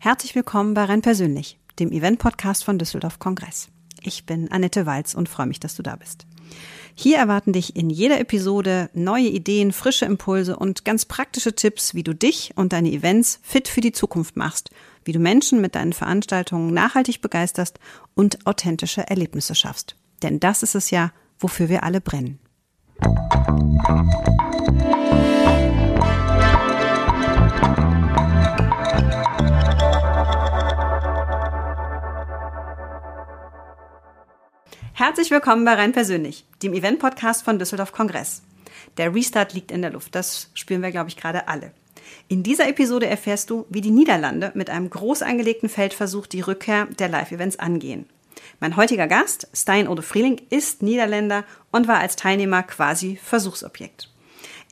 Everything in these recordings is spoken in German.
Herzlich willkommen bei Renn Persönlich, dem Event-Podcast von Düsseldorf Kongress. Ich bin Annette Walz und freue mich, dass du da bist. Hier erwarten dich in jeder Episode neue Ideen, frische Impulse und ganz praktische Tipps, wie du dich und deine Events fit für die Zukunft machst, wie du Menschen mit deinen Veranstaltungen nachhaltig begeisterst und authentische Erlebnisse schaffst. Denn das ist es ja, wofür wir alle brennen. Herzlich willkommen bei Rein Persönlich, dem Event-Podcast von Düsseldorf Kongress. Der Restart liegt in der Luft, das spüren wir, glaube ich, gerade alle. In dieser Episode erfährst du, wie die Niederlande mit einem groß angelegten Feldversuch die Rückkehr der Live-Events angehen. Mein heutiger Gast, Stein Ode Frieling, ist Niederländer und war als Teilnehmer quasi Versuchsobjekt.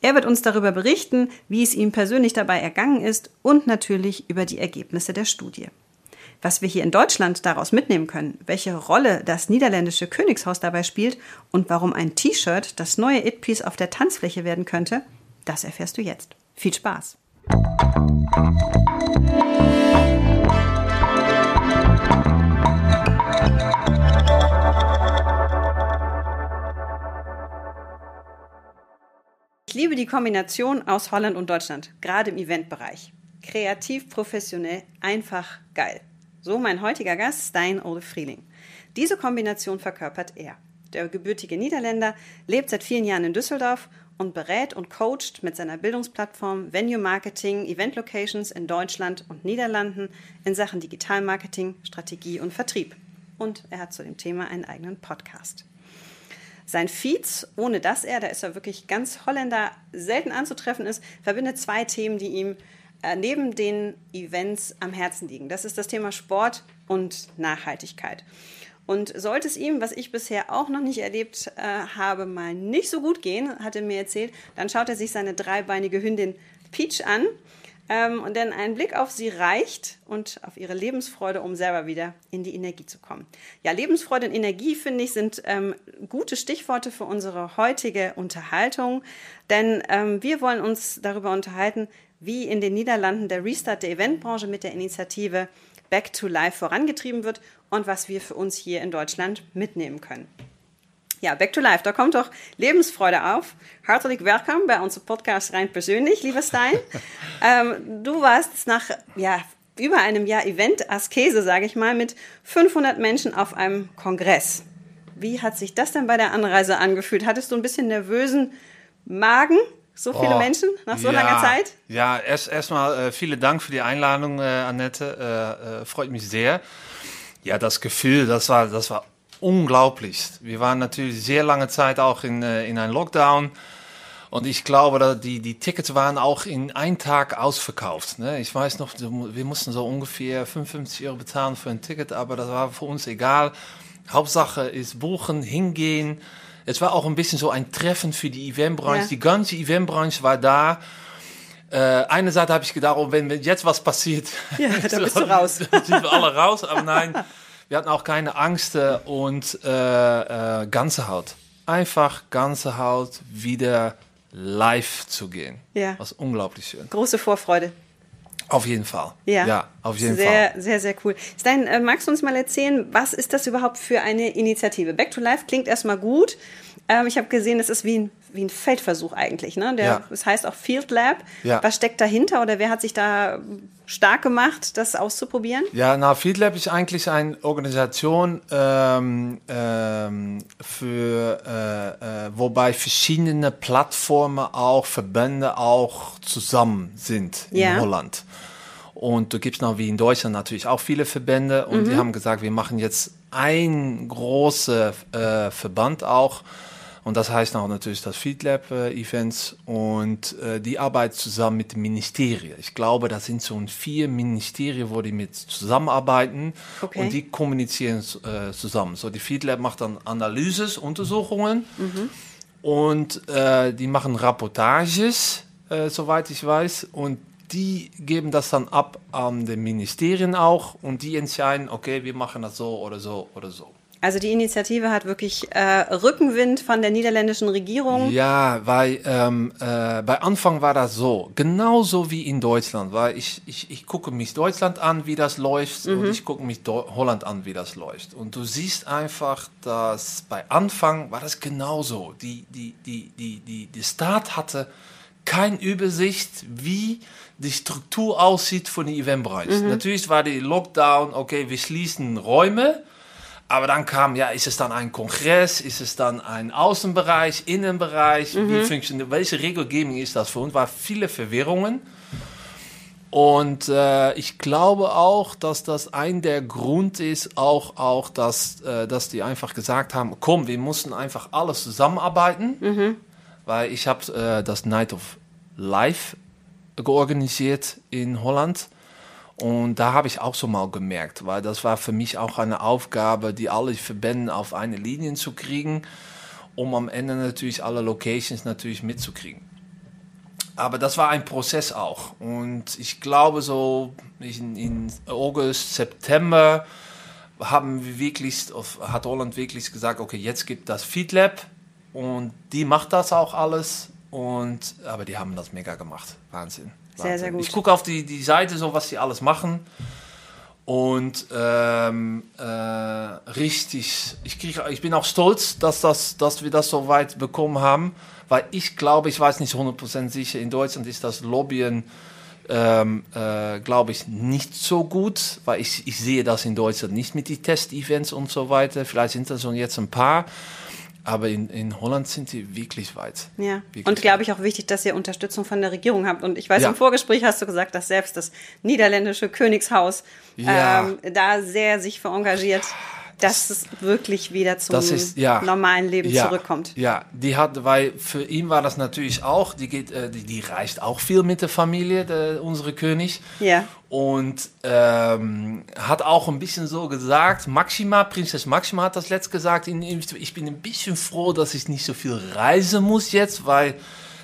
Er wird uns darüber berichten, wie es ihm persönlich dabei ergangen ist und natürlich über die Ergebnisse der Studie. Was wir hier in Deutschland daraus mitnehmen können, welche Rolle das niederländische Königshaus dabei spielt und warum ein T-Shirt das neue It-Piece auf der Tanzfläche werden könnte, das erfährst du jetzt. Viel Spaß! Ich liebe die Kombination aus Holland und Deutschland, gerade im Eventbereich. Kreativ, professionell, einfach geil. So mein heutiger Gast, Stein Ole Frieling. Diese Kombination verkörpert er. Der gebürtige Niederländer lebt seit vielen Jahren in Düsseldorf und berät und coacht mit seiner Bildungsplattform Venue Marketing Event Locations in Deutschland und Niederlanden in Sachen Digitalmarketing, Strategie und Vertrieb. Und er hat zu dem Thema einen eigenen Podcast. Sein Feeds, ohne dass er, da ist er wirklich ganz Holländer, selten anzutreffen ist, verbindet zwei Themen, die ihm äh, neben den Events am Herzen liegen. Das ist das Thema Sport und Nachhaltigkeit. Und sollte es ihm, was ich bisher auch noch nicht erlebt äh, habe, mal nicht so gut gehen, hat er mir erzählt, dann schaut er sich seine dreibeinige Hündin Peach an. Ähm, und denn ein Blick auf sie reicht und auf ihre Lebensfreude, um selber wieder in die Energie zu kommen. Ja, Lebensfreude und Energie, finde ich, sind ähm, gute Stichworte für unsere heutige Unterhaltung. Denn ähm, wir wollen uns darüber unterhalten, wie in den Niederlanden der Restart der Eventbranche mit der Initiative Back to Life vorangetrieben wird und was wir für uns hier in Deutschland mitnehmen können. Ja, Back to Life, da kommt doch Lebensfreude auf. Hartelijk willkommen bei unserem Podcast rein persönlich, lieber Stein. ähm, du warst nach ja, über einem Jahr Event-Askese, sage ich mal, mit 500 Menschen auf einem Kongress. Wie hat sich das denn bei der Anreise angefühlt? Hattest du ein bisschen nervösen Magen? So viele oh, Menschen nach so ja, langer Zeit? Ja, erst erstmal äh, vielen Dank für die Einladung, äh, Annette. Äh, äh, freut mich sehr. Ja, das Gefühl, das war, das war unglaublich. Wir waren natürlich sehr lange Zeit auch in, äh, in einem Lockdown. Und ich glaube, die, die Tickets waren auch in einem Tag ausverkauft. Ne? Ich weiß noch, wir mussten so ungefähr 55 Euro bezahlen für ein Ticket, aber das war für uns egal. Hauptsache ist buchen, hingehen es war auch ein bisschen so ein Treffen für die Eventbranche. Ja. Die ganze Eventbranche war da. Äh, eine Seite habe ich gedacht, oh, wenn, wenn jetzt was passiert, ja, dann bist du raus. sind wir alle raus. Aber nein, wir hatten auch keine Angst und äh, äh, ganze Haut. Einfach ganze Haut wieder live zu gehen. Ja. Was unglaublich schön. Große Vorfreude. Auf jeden Fall. Ja, ja auf jeden sehr, Fall. Sehr, sehr, sehr cool. Stein, äh, magst du uns mal erzählen, was ist das überhaupt für eine Initiative? Back to Life klingt erstmal gut. Ähm, ich habe gesehen, es ist wie ein, wie ein Feldversuch eigentlich. Ne? Der, ja. Das heißt auch Field Lab. Ja. Was steckt dahinter oder wer hat sich da stark gemacht, das auszuprobieren? Ja, na, Field Lab ist eigentlich eine Organisation, ähm, ähm, für, äh, äh, wobei verschiedene Plattformen auch, Verbände auch zusammen sind in ja. Holland. Und du gibst noch wie in Deutschland natürlich auch viele Verbände und mhm. die haben gesagt, wir machen jetzt ein großer äh, Verband auch und das heißt auch natürlich das FeedLab äh, Events und äh, die arbeiten zusammen mit den Ministerien. Ich glaube, das sind so vier Ministerien, wo die mit zusammenarbeiten okay. und die kommunizieren äh, zusammen. So die FeedLab macht dann Analyses, Untersuchungen mhm. und äh, die machen Rapportages, äh, soweit ich weiß und die geben das dann ab an den Ministerien auch und die entscheiden, okay, wir machen das so oder so oder so. Also die Initiative hat wirklich äh, Rückenwind von der niederländischen Regierung. Ja, weil ähm, äh, bei Anfang war das so, genauso wie in Deutschland, weil ich, ich, ich gucke mich Deutschland an, wie das läuft mhm. und ich gucke mich Do Holland an, wie das läuft. Und du siehst einfach, dass bei Anfang war das genauso. Die, die, die, die, die, die Staat hatte keine Übersicht, wie die Struktur aussieht von dem Eventbereich. Mhm. Natürlich war die Lockdown, okay, wir schließen Räume, aber dann kam, ja, ist es dann ein Kongress, ist es dann ein Außenbereich, Innenbereich, mhm. wie funktioniert, welche Regelgebung ist das für uns? War viele Verwirrungen. Und äh, ich glaube auch, dass das ein der Grund ist, auch, auch dass, äh, dass die einfach gesagt haben, komm, wir mussten einfach alles zusammenarbeiten, mhm. weil ich habe äh, das Night of Life georganisiert in Holland. Und da habe ich auch so mal gemerkt, weil das war für mich auch eine Aufgabe, die alle Verbände auf eine Linie zu kriegen, um am Ende natürlich alle Locations natürlich mitzukriegen. Aber das war ein Prozess auch. Und ich glaube, so in, in August, September haben wir wirklich, hat Holland wirklich gesagt, okay, jetzt gibt das FeedLab und die macht das auch alles. Und, aber die haben das mega gemacht. Wahnsinn. Sehr, sehr gut. Ich gucke auf die, die Seite, so was sie alles machen. Und ähm, äh, richtig, ich, krieg, ich bin auch stolz, dass, das, dass wir das so weit bekommen haben, weil ich glaube, ich weiß nicht 100% sicher, in Deutschland ist das Lobbyen, ähm, äh, glaube ich, nicht so gut, weil ich, ich sehe das in Deutschland nicht mit den Test-Events und so weiter. Vielleicht sind das schon jetzt ein paar. Aber in, in Holland sind sie wirklich weit. Ja. Wirklich und glaube ich auch wichtig, dass ihr Unterstützung von der Regierung habt. Und ich weiß, ja. im Vorgespräch hast du gesagt, dass selbst das niederländische Königshaus ja. ähm, da sehr sich verengagiert dass es wirklich wieder zum ist, ja, normalen Leben ja, zurückkommt. Ja, die hat, weil für ihn war das natürlich auch, die geht, äh, die, die reist auch viel mit der Familie, der, unsere König. Ja. Und ähm, hat auch ein bisschen so gesagt, Maxima, Prinzess Maxima hat das letzt gesagt, ich bin ein bisschen froh, dass ich nicht so viel reisen muss jetzt, weil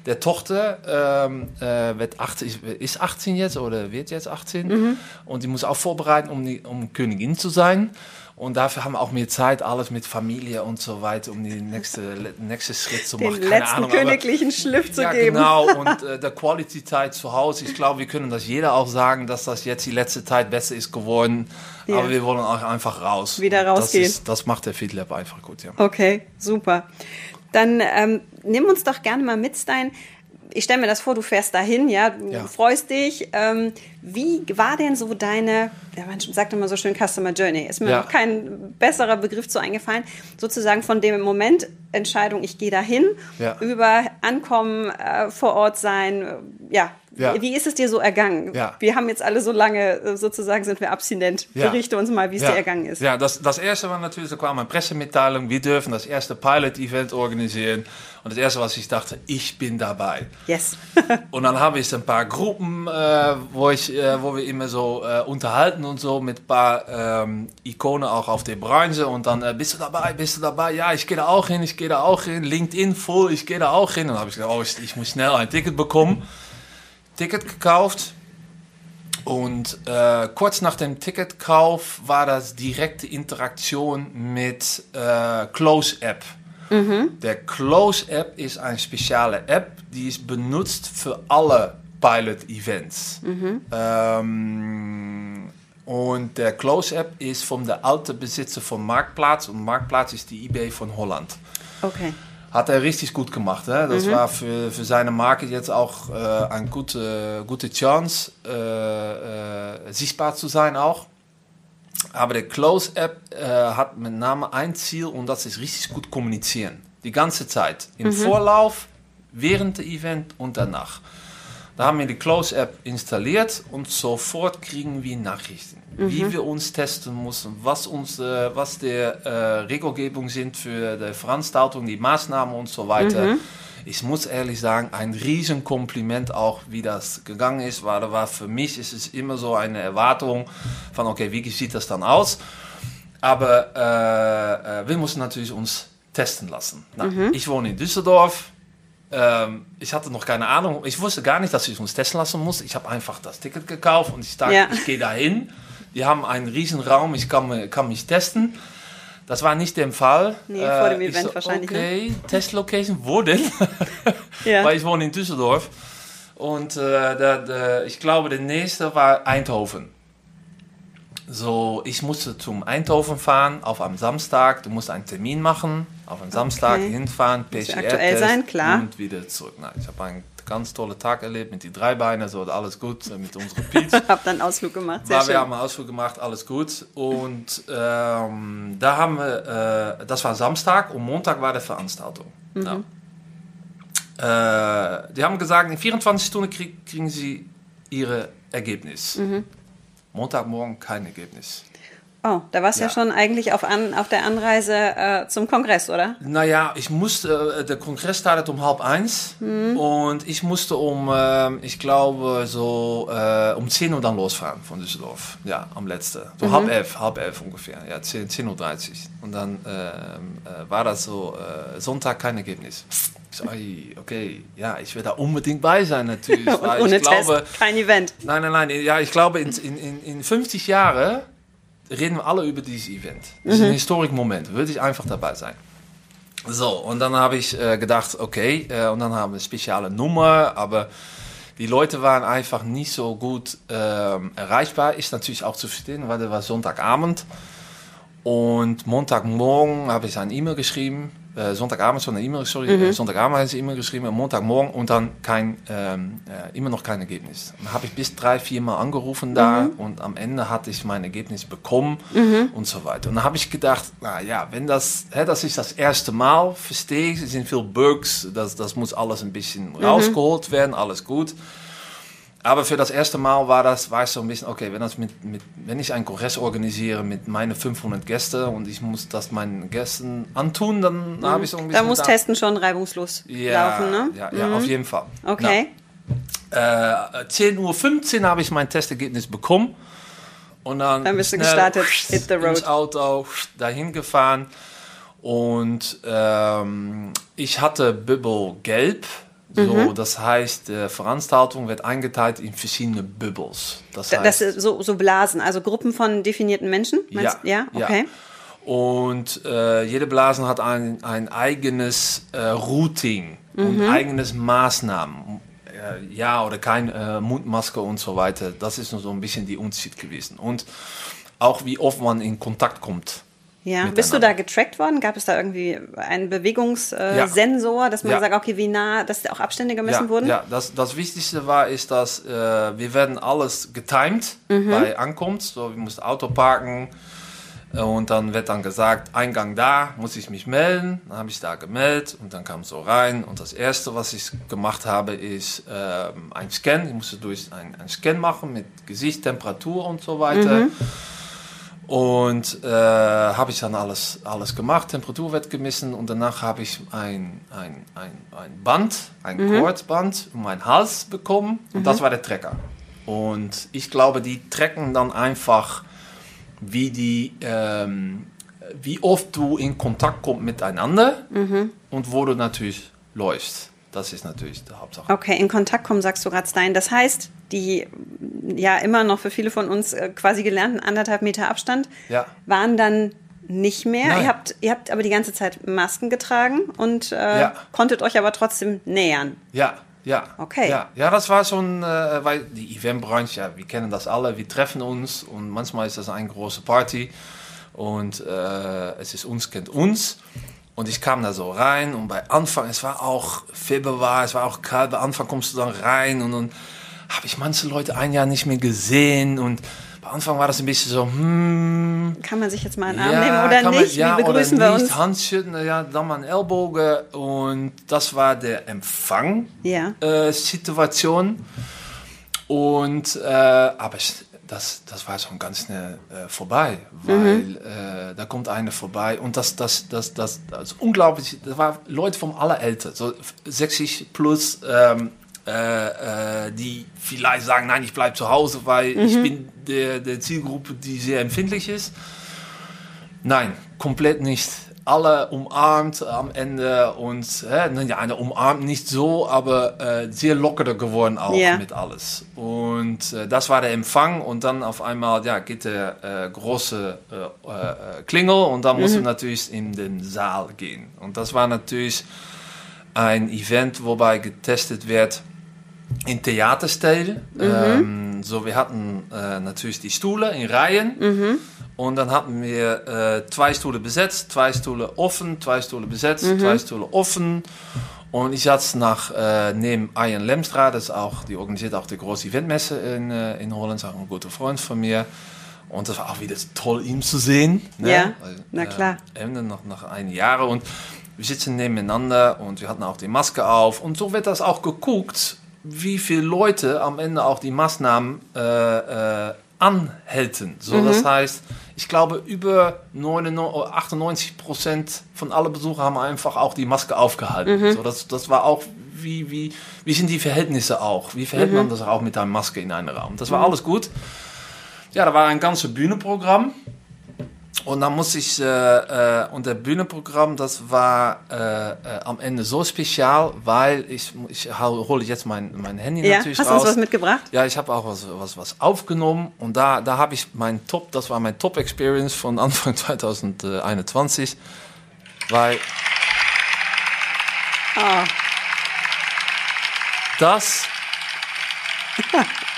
der Tochter ähm, äh, wird 18, ist 18 jetzt oder wird jetzt 18 mhm. und die muss auch vorbereiten, um, die, um Königin zu sein. Und dafür haben wir auch mehr Zeit, alles mit Familie und so weiter, um den nächsten nächste Schritt zu machen. Den Keine letzten Ahnung, königlichen aber, Schliff zu ja, geben. Genau, und äh, der Quality-Zeit zu Hause. Ich glaube, wir können das jeder auch sagen, dass das jetzt die letzte Zeit besser ist geworden. Ja. Aber wir wollen auch einfach raus. Wieder rausgehen. Das, ist, das macht der FeedLab einfach gut, ja. Okay, super. Dann ähm, nimm uns doch gerne mal mit, Stein ich stelle mir das vor, du fährst dahin, ja, du ja. freust dich. Ähm, wie war denn so deine, ja, man sagt immer so schön Customer Journey, ist mir ja. noch kein besserer Begriff zu eingefallen, sozusagen von dem Moment Entscheidung, ich gehe dahin, über Ankommen, äh, vor Ort sein, äh, ja. Ja. Wie ist es dir so ergangen? Ja. Wir haben jetzt alle so lange, äh, sozusagen sind wir abstinent. Berichte uns mal, wie es dir ergangen ist. Ja, das, das erste war natürlich, da kam eine Pressemitteilung, wir dürfen das erste Pilot-Event organisieren. Und das erste, was ich dachte, ich bin dabei. Yes. und dann habe ich ein paar Gruppen, äh, wo, ich, äh, wo wir immer so äh, unterhalten und so mit ein paar ähm, Ikonen auch auf der Branche. Und dann, äh, bist du dabei, bist du dabei? Ja, ich gehe da auch hin, ich gehe da auch hin. LinkedIn voll, ich gehe da auch hin. Und dann habe ich gesagt, oh, ich, ich, muss schnell ein Ticket bekommen. Ticket gekauft. Und äh, kurz nach dem Ticketkauf war das direkte Interaktion mit äh, Close App. Mhm. Der Close App ist eine spezielle App, die ist benutzt für alle Pilot Events. Mhm. Ähm, und der Close App ist von der alte Besitzer von Marktplatz und Marktplatz ist die eBay von Holland. Okay. Hat er richtig gut gemacht. Hè? Das mhm. war für, für seine Marke jetzt auch äh, eine gute, gute Chance, äh, äh, sichtbar zu sein auch. Aber der Close-App äh, hat mit Namen ein Ziel und das ist richtig gut kommunizieren. Die ganze Zeit. Im mhm. Vorlauf, während der Event und danach. Da haben wir die Close-App installiert und sofort kriegen wir Nachrichten, mhm. wie wir uns testen müssen, was, uns, äh, was die äh, Regelgebung sind für die Veranstaltung, die Maßnahmen und so weiter. Mhm ich muss ehrlich sagen, ein Riesenkompliment auch, wie das gegangen ist, weil war für mich ist es immer so eine Erwartung von, okay, wie sieht das dann aus? Aber äh, äh wir mussten natürlich uns testen lassen. Na, mhm. Ich wohne in Düsseldorf, ähm, ich hatte noch keine Ahnung. Ich wusste gar nicht, dass ich uns testen lassen muss. Ich habe einfach das Ticket gekauft und ich dachte, Ja. ich gehe dahin. Die haben einen riesen Raum, ich kann, kann mich testen. Das war nicht der Fall. Nee, vor dem ich Event wahrscheinlich, ne? Okay, Testlocation, wo denn? Ja. Weil ich wohne in Düsseldorf. Und äh, der, der, ich glaube, der nächste war Eindhoven. So, ich musste zum Eindhoven fahren auf einem Samstag. Du musst einen Termin machen, auf einen Samstag Okay. hinfahren, PCR aktuell sein, klar. und wieder zurück. Nein, ich habe einen ganz tollen Tag erlebt mit den drei Beinen, so alles gut äh, mit unserer Pizza. Hab dann Ausflug gemacht. Sehr War, wir schön. haben einen Ausflug gemacht, alles gut. Und ähm, da haben wir, äh, das war Samstag und Montag war die Veranstaltung. Ja. Äh, die haben gesagt, in 24 Stunden krieg, kriegen sie ihre Ergebnis. Montagmorgen kein Ergebnis. Oh, da warst du ja. Ja. schon eigentlich auf, an, auf der Anreise äh, zum Kongress, oder? Naja, ich musste, äh, der Kongress startet um halb eins und ich musste um, ähm, ich glaube, so äh, um 10 Uhr dann losfahren von Düsseldorf. Ja, am letzten. So halb elf, halb elf ungefähr. Ja, 10, 10.30 Uhr. Und dann ähm, äh, war das so, äh, Sonntag kein Ergebnis. Ich so, okay, ja, ich werde da unbedingt bei sein natürlich. Ohne ich glaube, Test kein Event. Nein, nein, nein. Ja, ich glaube, in, in, in, in 50 Jahren reden wir alle über dieses Event. Das ist ein historischer Moment. Würde ich einfach dabei sein. So, und dann habe ich äh, gedacht, okay, äh, und dann haben wir eine spezielle Nummer, aber die Leute waren einfach nicht so gut ähm, erreichbar. Ist natürlich auch zu verstehen, weil der war Sonntagabend. Und Montagmorgen habe ich eine E-Mail geschrieben. Äh, Sonntagabend schon eine E-Mail, sorry. äh, Sonntagabend ich eine E-Mail geschrieben, und Montagmorgen und dann kein, ähm, äh, immer noch kein Ergebnis. Dann habe ich bis drei, vier Mal angerufen da und am Ende hatte ich mein Ergebnis bekommen und so weiter. Und dann habe ich gedacht, na ja, wenn das, hä, das ist das erste Mal, verstehe ich, es sind viele Bugs, das, das muss alles ein bisschen rausgeholt werden, alles gut. Aber für das erste Mal war das, war es so ein bisschen, okay, wenn, das mit, mit, wenn ich einen Kongress organisiere mit meinen 500 Gästen und ich muss das meinen Gästen antun, dann habe ich so ein bisschen... Da muss Testen schon reibungslos ja, laufen, ne? Ja, ja auf jeden Fall. Okay. Na, äh, 10.15 Uhr habe ich mein Testergebnis bekommen. Und dann, Dann bist du gestartet, hit the road. ins Auto, dahin gefahren. Und ähm, ich hatte Bubble gelb. So, Mhm. Das heißt, die Veranstaltung wird eingeteilt in verschiedene Bubbles. Das Da- heißt, Das ist so, so Blasen, also Gruppen von definierten Menschen? Meinst, ja, okay. Und äh, jede Blasen hat ein, ein eigenes äh, Routing und Mhm. eigenes Maßnahmen. Äh, ja oder kein äh, Mundmaske und so weiter. Das ist nur so ein bisschen die Unterschied gewesen. Und auch wie oft man in Kontakt kommt. Ja, bist du da getrackt worden? Gab es da irgendwie einen Bewegungssensor, äh, Ja. Sensor, dass man Ja. sagt, okay, wie nah, dass auch Abstände gemessen ja, wurden? Ja, das, das Wichtigste war, ist, dass äh, wir werden alles getimed Mhm. bei Ankunft. So, wir mussten Auto parken äh, und dann wird dann gesagt, Eingang da, muss ich mich melden. Dann habe ich da gemeldet und dann kam es so rein. Und das Erste, was ich gemacht habe, ist ähm, ein Scan. Ich musste durch ein, ein Scan machen mit Gesicht, Temperatur und so weiter. Und äh, habe ich dann alles, alles gemacht, Temperatur wird gemessen und danach habe ich ein, ein, ein, ein Band, ein Kordband um meinen Hals bekommen und das war der Trecker. Und ich glaube, die trecken dann einfach, wie, die, ähm, wie oft du in Kontakt kommst miteinander und wo du natürlich läufst. Das ist natürlich die Hauptsache. Okay, in Kontakt kommen, sagst du gerade, Stein. Das heißt, die ja immer noch für viele von uns äh, quasi gelernten anderthalb Meter Abstand Ja. waren dann nicht mehr. Nein. Ihr habt, ihr habt aber die ganze Zeit Masken getragen und äh, Ja. konntet euch aber trotzdem nähern. Ja, ja. Okay. Ja, ja das war schon, äh, weil die Eventbranche, ja, wir kennen das alle, wir treffen uns und manchmal ist das eine große Party und äh, es ist uns kennt uns. Und ich kam da so rein und bei Anfang, es war auch Februar, es war auch kalt, bei Anfang kommst du dann rein und dann habe ich manche Leute ein Jahr nicht mehr gesehen und bei Anfang war das ein bisschen so, hm, Kann man sich jetzt mal einen Arm nehmen oder man- nicht? ja, Wie begrüßen oder wir nicht, uns? Handschütteln, ja, dann mal einen Ellbogen und das war der Empfang Ja. äh, Situation. Und, äh, aber es- das, das war schon ganz schnell äh, vorbei, weil äh, da kommt einer vorbei und das, das, das, das, das ist unglaublich. Das waren Leute vom Allerälter, so 60 plus, ähm, äh, äh, die vielleicht sagen, nein, ich bleibe zu Hause, weil ich bin der, der Zielgruppe, die sehr empfindlich ist. Nein, komplett nicht. alle umarmt am Ende und äh, ja, umarmt nicht so, aber äh, sehr locker geworden auch yeah. mit alles. Und äh, das war der Empfang und dann auf einmal ja, geht der äh, große äh, Klingel und dann mhm. du natürlich in den Saal gehen. Und das war natürlich ein Event, wobei getestet wird in Theaterstil. Mhm. Ähm, so, wir hatten natürlich die Stühle in Reihen. Mhm. Und dann hatten wir äh, zwei Stühle besetzt, zwei Stühle offen, zwei Stühle besetzt, mhm. zwei Stühle offen. Und ich saß nach äh, neben Ian Lemstra, das auch, die organisiert auch die große Eventmesse in, äh, in Holland, auch ein guter Freund von mir. Und das war auch wieder toll, ihn zu sehen. Ne? Ja, na klar. Äh, noch nach einigen Jahren. Und wir sitzen nebeneinander und wir hatten auch die Maske auf. Und so wird das auch geguckt, wie viele Leute am Ende auch die Maßnahmen äh, äh, anhalten. So, mhm. Das heißt, ich glaube, über 99, 98 Prozent von allen Besuchern haben einfach auch die Maske aufgehalten. Mhm. So, das, das war auch, wie, wie, wie sind die Verhältnisse auch? Wie verhält mhm. man das auch mit einer Maske in einem Raum? Das war mhm. alles gut. Ja, da war ein ganzes Bühnenprogramm. Und dann muss ich, äh, äh, und der Bühnenprogramm, das war äh, äh, am Ende so spezial, weil ich, ich hole jetzt mein, mein Handy ja, natürlich hast raus. Hast du uns was mitgebracht? Ja, ich habe auch was, was, was aufgenommen und da, da habe ich mein Top, das war mein Top-Experience von Anfang 2021, weil oh. das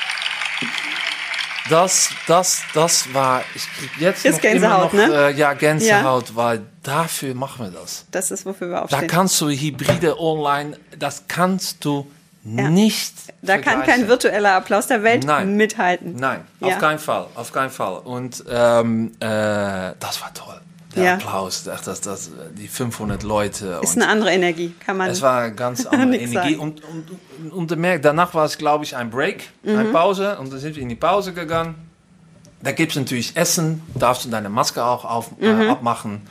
das, das, das war, ich krieg jetzt, jetzt Gänsehaut, immer noch, ne? Äh, ja, Gänsehaut, ja. weil dafür machen wir das. Das ist, wofür wir aufstehen. Da kannst du Hybride online, das kannst du ja. nicht Da kann kein virtueller Applaus der Welt Nein. mithalten. Nein, ja. auf keinen Fall, auf keinen Fall. Und ähm, äh, das war toll der ja. Applaus, das, das, das, die 500 Leute. Ist eine andere Energie, kann man. Es war eine ganz andere Energie. Und, und, und, und danach war es, glaube ich, ein Break, mhm. eine Pause. Und dann sind wir in die Pause gegangen. Da gibt es natürlich Essen, darfst du deine Maske auch auf, äh, mhm. äh, abmachen.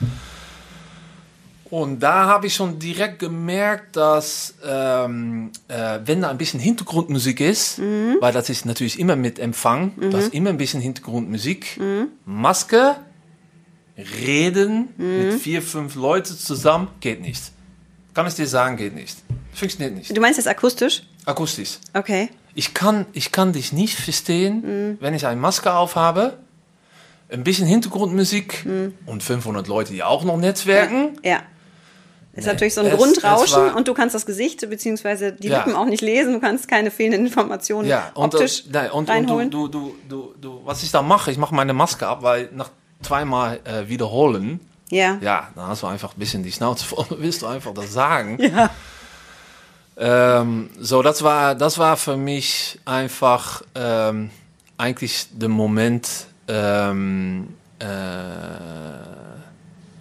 Und da habe ich schon direkt gemerkt, dass ähm, äh, wenn da ein bisschen Hintergrundmusik ist, mhm. weil das ist natürlich immer mit Empfang, mhm. da ist immer ein bisschen Hintergrundmusik, mhm. Maske reden mhm. mit vier, fünf Leuten zusammen, geht nicht. Kann ich dir sagen, geht nicht. Funktioniert nicht. Du meinst jetzt akustisch? Akustisch. Okay. Ich kann, ich kann dich nicht verstehen, mhm. wenn ich eine Maske aufhabe, ein bisschen Hintergrundmusik mhm. und 500 Leute, die auch noch netzwerken. Ja. ja. Ist nee, natürlich so ein es, Grundrauschen es und du kannst das Gesicht bzw. die ja. Lippen auch nicht lesen, du kannst keine fehlenden Informationen ja, und, optisch äh, und, reinholen. Und du, du, du, du, was ich da mache, ich mache meine Maske ab, weil nach zweimal äh, wiederholen, ja. ja, dann hast du einfach ein bisschen die Schnauze voll, willst du einfach das sagen. Ja. Ähm, so, das war, das war für mich einfach ähm, eigentlich der Moment, ähm, äh,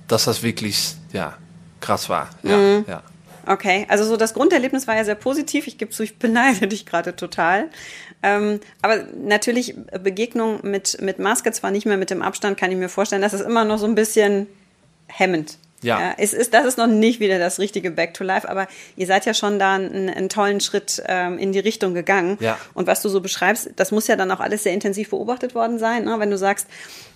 dass das wirklich, ja, krass war. Ja, mhm. ja. Okay, also so das Grunderlebnis war ja sehr positiv. Ich gebe zu, ich beneide dich gerade total. Ähm, aber natürlich Begegnung mit, mit Maske, zwar nicht mehr mit dem Abstand, kann ich mir vorstellen, das ist immer noch so ein bisschen hemmend. Ja. ja. es ist, das ist noch nicht wieder das richtige Back to Life, aber ihr seid ja schon da einen, einen tollen Schritt ähm, in die Richtung gegangen. Ja. Und was du so beschreibst, das muss ja dann auch alles sehr intensiv beobachtet worden sein. Ne? Wenn du sagst,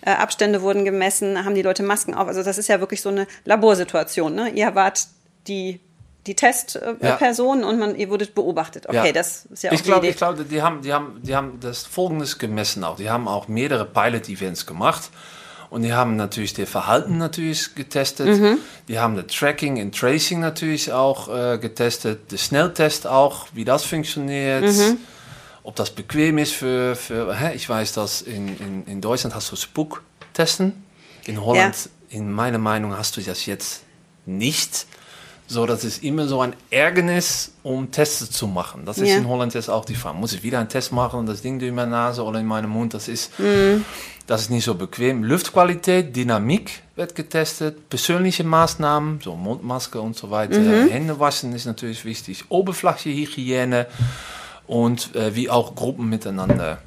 äh, Abstände wurden gemessen, haben die Leute Masken auf. Also das ist ja wirklich so eine Laborsituation. Ne? Ihr wart die die Testpersonen ja. und man, ihr wurdet beobachtet. Okay, ja. das ist ja auch ich glaube, Ich glaube, die haben, die, haben, die haben das Folgendes gemessen auch. Die haben auch mehrere Pilot-Events gemacht. Und die haben natürlich das Verhalten natürlich getestet. Mhm. Die haben das Tracking und Tracing natürlich auch äh, getestet. Der Schnelltest auch, wie das funktioniert. Mhm. Ob das bequem ist für, für hä? ich weiß, dass in, in, in Deutschland hast du Spucktesten. In Holland, ja. in meiner Meinung, hast du das jetzt nicht. So, das ist immer so ein Ärgernis, um Tests zu machen. Das ist ja. in Holland jetzt auch die Frage. Muss ich wieder einen Test machen und das Ding durch meine Nase oder in meinem Mund? Das ist, mm. das ist nicht so bequem. Luftqualität, Dynamik wird getestet, persönliche Maßnahmen, so Mundmaske und so weiter. Mhm. Hände waschen ist natürlich wichtig. Oberflächehygiene und äh, wie auch Gruppen miteinander,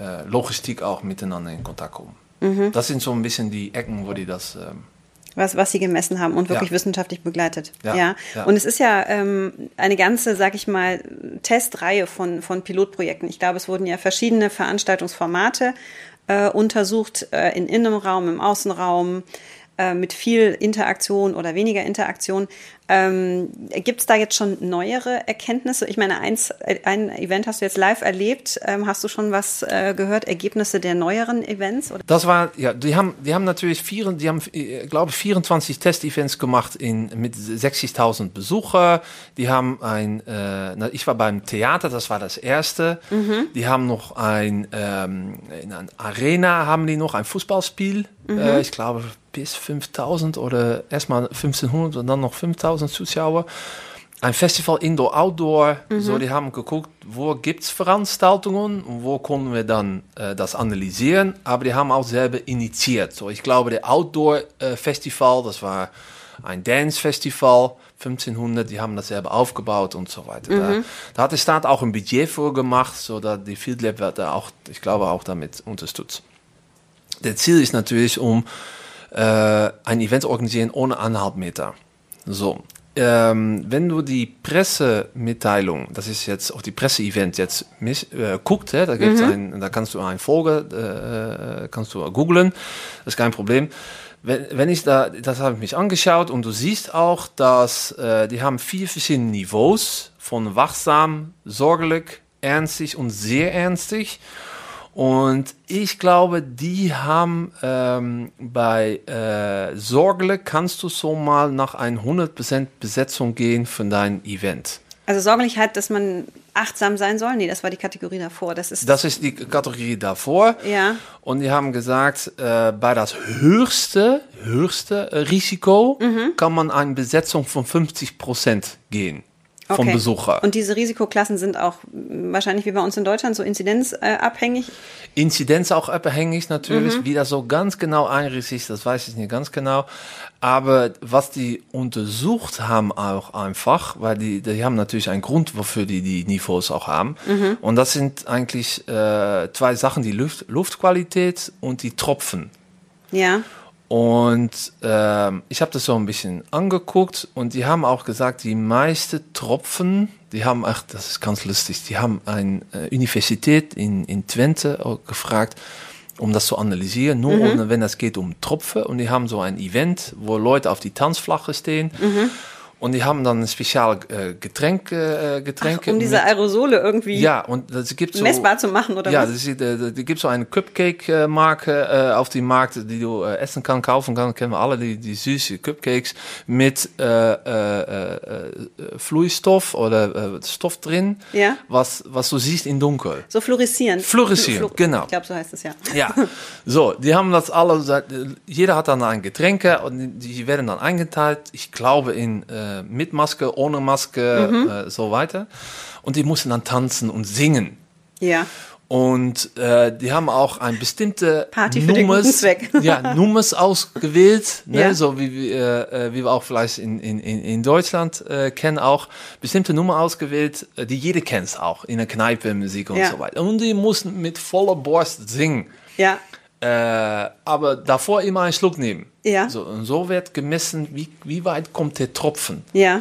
äh, Logistik auch miteinander in Kontakt kommen. Mhm. Das sind so ein bisschen die Ecken, wo die das... Ähm, was, was sie gemessen haben und wirklich ja. wissenschaftlich begleitet. Ja, ja. ja. Und es ist ja ähm, eine ganze, sag ich mal, Testreihe von, von Pilotprojekten. Ich glaube, es wurden ja verschiedene Veranstaltungsformate äh, untersucht, äh, in Innenraum, im Außenraum. Äh, mit viel Interaktion oder weniger Interaktion. Ähm, Gibt es da jetzt schon neuere Erkenntnisse? Ich meine, eins, ein Event hast du jetzt live erlebt. Ähm, hast du schon was äh, gehört? Ergebnisse der neueren Events? Oder? Das war, ja, die haben, die haben natürlich vier, die haben, äh, glaube ich, 24 Test-Events gemacht in, mit 60.000 Besucher. Die haben ein, äh, ich war beim Theater, das war das erste. Mhm. Die haben noch ein, ähm, in einer Arena haben die noch ein Fußballspiel. Mhm. Äh, ich glaube, bis 5000 oder erstmal 1500 und dann noch 5000 Zuschauer. Ein Festival Indoor-Outdoor. Mhm. So, die haben geguckt, wo gibt es Veranstaltungen und wo können wir dann äh, das analysieren. Aber die haben auch selber initiiert. So, ich glaube, der Outdoor-Festival, das war ein Dance-Festival, 1500, die haben das selber aufgebaut und so weiter. Mhm. Da, da, hat der Staat auch ein Budget vorgemacht, so dass die Field Lab wird da auch, ich glaube, auch damit unterstützt. Der Ziel ist natürlich, um äh, ein Event organisieren ohne Anhaltmeter. So. Ähm, wenn du die Pressemitteilung, das ist jetzt auch die Presseevent jetzt mis, äh, guckt, da gibt's mhm. ein, da kannst du eine Folge, äh, kannst du googlen, das ist kein Problem. Wenn, wenn ich da, das habe ich mich angeschaut und du siehst auch, dass äh, die haben vier verschiedene Niveaus von wachsam, sorglich, ernstig und sehr ernstig. Und ich glaube, die haben ähm, bei äh, Sorgle kannst du so mal nach 100% Besetzung gehen für dein Event. Also Sorglichkeit, dass man achtsam sein soll? Nee, das war die Kategorie davor. Das ist, das ist die Kategorie davor. Ja. Und die haben gesagt, äh, bei das höchste, höchste Risiko mhm. kann man eine Besetzung von 50% gehen vom okay. Besucher. Und diese Risikoklassen sind auch wahrscheinlich wie bei uns in Deutschland so inzidenzabhängig? Inzidenz auch abhängig natürlich. Mhm. Wie das so ganz genau einrichtet ist, das weiß ich nicht ganz genau. Aber was die untersucht haben auch einfach, weil die, die haben natürlich einen Grund, wofür die die Niveaus auch haben. Mhm. Und das sind eigentlich äh, zwei Sachen, die Luft, Luftqualität und die Tropfen. Ja. Und ähm, ich habe das so ein bisschen angeguckt und die haben auch gesagt, die meisten Tropfen, die haben, ach, das ist ganz lustig, die haben eine äh, Universität in, in Twente auch gefragt, um das zu analysieren, nur mhm. wenn es geht um Tropfen. Und die haben so ein Event, wo Leute auf die Tanzflache stehen. Mhm. Und die haben dann ein spezial äh, Getränk, äh, Getränke. Ach, um diese Aerosole irgendwie ja, und das gibt so, messbar zu machen, oder ja, was? Ja, es gibt so eine Cupcake-Marke äh, auf dem Markt, die du äh, essen kann, kaufen kann. Kennen wir alle, die, die süße Cupcakes mit äh, äh, äh, Fluidstoff oder äh, Stoff drin, ja. was, was du siehst in dunkel. So fluoreszieren. Fluoreszieren, Flu genau. Ich glaube, so heißt es ja. Ja, so, die haben das alle, jeder hat dann ein Getränke und die werden dann eingeteilt, ich glaube in... Äh, mit Maske, ohne Maske, mhm. äh, so weiter. Und die mussten dann tanzen und singen. Ja. Und äh, die haben auch ein bestimmte Party für Nummers, ja, Nummers ausgewählt, ne? ja. so wie, äh, äh, wie wir auch vielleicht in, in, in Deutschland äh, kennen, auch bestimmte Nummer ausgewählt, äh, die jeder kennt auch in der Kneipe, Musik und ja. so weiter. Und die mussten mit voller Borst singen. Ja. Äh, aber davor immer einen Schluck nehmen. Ja. So, und so wird gemessen, wie, wie weit kommt der Tropfen. Ja.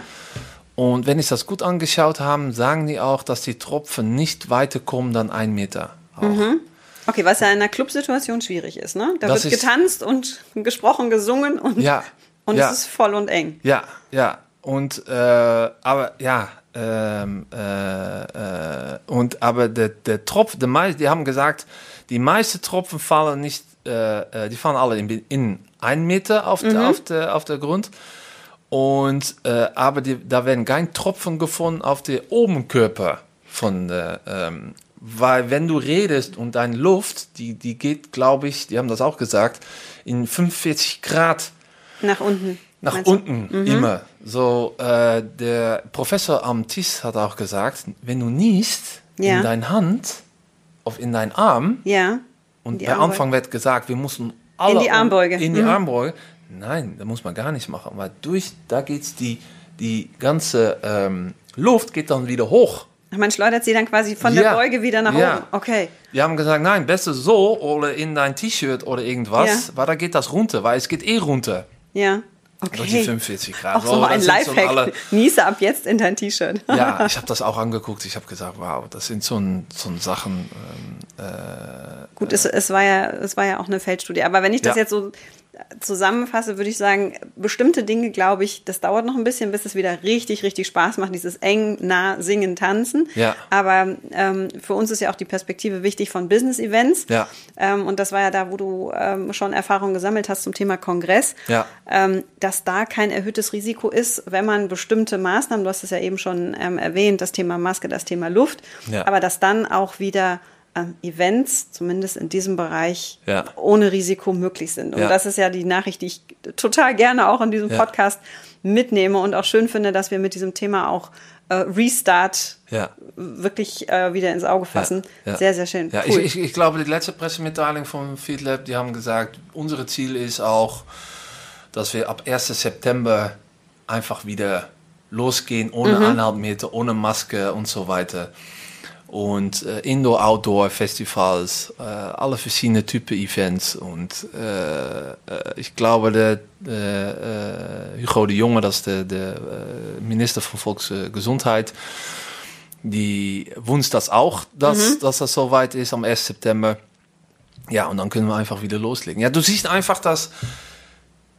Und wenn ich das gut angeschaut habe, sagen die auch, dass die Tropfen nicht weiter kommen dann ein Meter. Mhm. Okay, was ja in einer Clubsituation schwierig ist, ne? Da das wird getanzt und gesprochen, gesungen und, ja, und ja. es ist voll und eng. Ja, ja. Und äh, aber ja, ähm, äh, äh, und aber der, der Tropf, der die haben gesagt, die meisten Tropfen fallen nicht, äh, äh, die fallen alle in, in ein Meter auf, mhm. der, auf, der, auf der Grund. Und, äh, aber die, da werden kein Tropfen gefunden auf der Oberkörper von der, ähm, weil wenn du redest und deine Luft, die, die geht, glaube ich, die haben das auch gesagt, in 45 Grad nach unten. Nach unten mhm. immer. So, äh, der Professor am Tisch hat auch gesagt, wenn du niest ja. in deine Hand, auf in deinen Arm. Ja. Und bei Anfang wird gesagt, wir müssen alle in die Armbeuge. In die mhm. Armbeuge. Nein, da muss man gar nicht machen, weil durch da geht's die die ganze ähm, Luft geht dann wieder hoch. Man schleudert sie dann quasi von ja. der Beuge wieder nach ja. oben. Okay. Wir haben gesagt, nein, besser so oder in dein T-Shirt oder irgendwas, weil da geht das runter, weil es geht eh runter. Ja. Okay. Durch die 45 Grad. Auch so, ein Lifehack. Niese ab jetzt in dein T-Shirt. ja, ich habe das auch angeguckt. Ich habe gesagt, wow, das sind so, ein, so ein Sachen. Ähm, äh, Gut, es, es, war ja, es war ja auch eine Feldstudie. Aber wenn ich das ja. jetzt so zusammenfasse, würde ich sagen, bestimmte Dinge, glaube ich, das dauert noch ein bisschen, bis es wieder richtig, richtig Spaß macht, dieses eng, nah, singen, tanzen. Ja. Aber ähm, für uns ist ja auch die Perspektive wichtig von Business-Events. Ja. Ähm, und das war ja da, wo du ähm, schon Erfahrungen gesammelt hast zum Thema Kongress, Ja. ähm, dass da kein erhöhtes Risiko ist, wenn man bestimmte Maßnahmen, du hast es ja eben schon ähm, erwähnt, das Thema Maske, das Thema Luft, Ja. aber dass dann auch wieder Events, zumindest in diesem Bereich, Ja. ohne Risiko möglich sind. Und Ja. das ist ja die Nachricht, die ich total gerne auch in diesem Ja. Podcast mitnehme und auch schön finde, dass wir mit diesem Thema auch äh, Restart Ja. wirklich äh, wieder ins Auge fassen. Ja. Sehr, sehr schön. Ja, cool. ich, ich, ich glaube, die letzte Pressemitteilung von FeedLab, die haben gesagt, unser Ziel ist auch, dass wir ab 1. September einfach wieder losgehen, ohne Mhm. Anhaltmeter, ohne Maske und so weiter. Und äh, Indoor-Outdoor-Festivals, äh, alle verschiedene Typen Events. Und äh, äh, ich glaube, der, der äh, Hugo de Jonge, das ist der, der äh, Minister von Volksgesundheit, die wünscht das auch, dass, dass das soweit ist am 1. September. Ja, und dann können wir einfach wieder loslegen. Ja, du siehst einfach, dass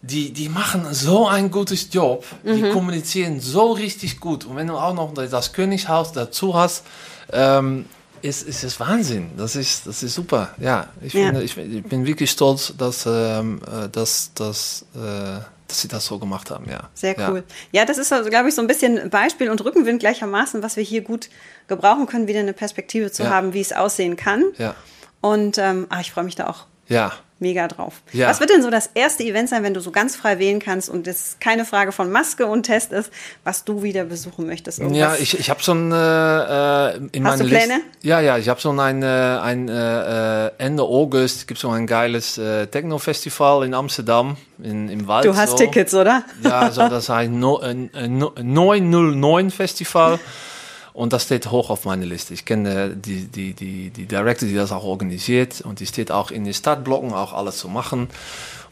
die, die machen so ein gutes Job. Die kommunizieren so richtig gut. Und wenn du auch noch das Königshaus dazu hast, ähm, ist, ist es Wahnsinn. Das ist, das ist super. Ja, ich, Ja. Finde, ich, ich bin wirklich stolz, dass, ähm, äh, dass, dass, äh, dass sie das so gemacht haben. Ja. Sehr ja. cool. Ja, das ist, also, glaube ich, so ein bisschen Beispiel und Rückenwind gleichermaßen, was wir hier gut gebrauchen können, wieder eine Perspektive zu Ja. haben, wie es aussehen kann. Ja. Und ähm, ah, ich freue mich da auch Ja. mega drauf. Ja. Was wird denn so das erste Event sein, wenn du so ganz frei wählen kannst und es keine Frage von Maske und Test ist, was du wieder besuchen möchtest? Ja, Irgendwas? ich, ich habe schon äh, äh, in Hast du Pläne? Liste. Ja, ja, ich habe schon ein, äh, ein äh, äh, Ende August gibt so ein geiles äh, Techno-Festival in Amsterdam in, im Wald. du hast so. Tickets, oder? Ja, so, das heißt no, äh, no- 909 Festival. Und das steht hoch auf meiner Liste. Ich kenne die, die, die, die Director, die das auch organisiert. Und die steht auch in den Stadtblocken, auch alles zu machen.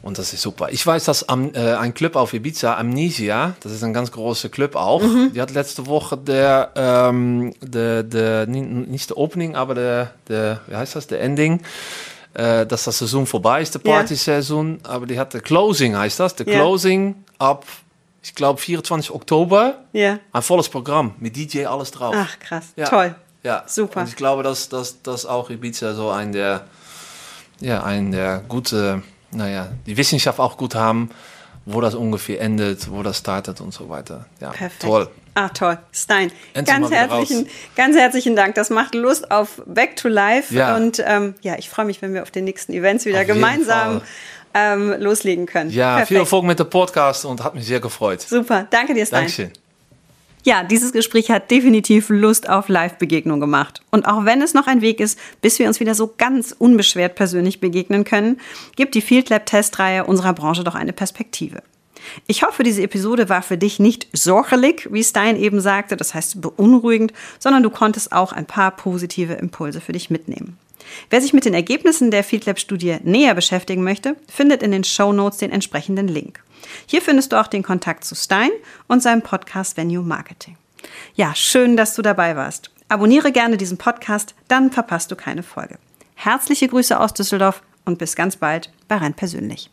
Und das ist super. Ich weiß, dass am, äh, ein Club auf Ibiza, Amnesia, das ist ein ganz großer Club auch, die hat letzte Woche der, ähm, der, der ni- nicht der Opening, aber der, der, wie heißt das, der Ending, äh, dass das Saison vorbei ist, der. Party-Saison, aber die hat der Closing, heißt das, der Ja. Closing ab, ich glaube, 24 Oktober, Ja. ein volles Programm mit DJ alles drauf. Ach, krass. Ja. Toll. Ja, Super. Und ich glaube, dass, dass, dass auch Ibiza so ein der, ja, ein der gute, naja, die Wissenschaft auch gut haben, wo das ungefähr endet, wo das startet und so weiter. Ja, Perfekt. toll. Ah, toll. Stein, Endlich ganz herzlichen, raus. ganz herzlichen Dank. Das macht Lust auf Back to Life. Ja. Und ähm, ja, ich freue mich, wenn wir auf den nächsten Events wieder Auf gemeinsam ähm, loslegen können. Ja, Perfekt. viel Erfolg mit dem Podcast und hat mich sehr gefreut. Super. Danke dir, Stein. Dankeschön. Ja, dieses Gespräch hat definitiv Lust auf Live-Begegnung gemacht. Und auch wenn es noch ein Weg ist, bis wir uns wieder so ganz unbeschwert persönlich begegnen können, gibt die Field Lab Testreihe unserer Branche doch eine Perspektive. Ich hoffe, diese Episode war für dich nicht sorgelig, wie Stein eben sagte, das heißt beunruhigend, sondern du konntest auch ein paar positive Impulse für dich mitnehmen. Wer sich mit den Ergebnissen der Field Lab Studie näher beschäftigen möchte, findet in den Show Notes den entsprechenden Link. Hier findest du auch den Kontakt zu Stein und seinem Podcast Venue Marketing. Ja, schön, dass du dabei warst. Abonniere gerne diesen Podcast, dann verpasst du keine Folge. Herzliche Grüße aus Düsseldorf und bis ganz bald bei Renn persönlich.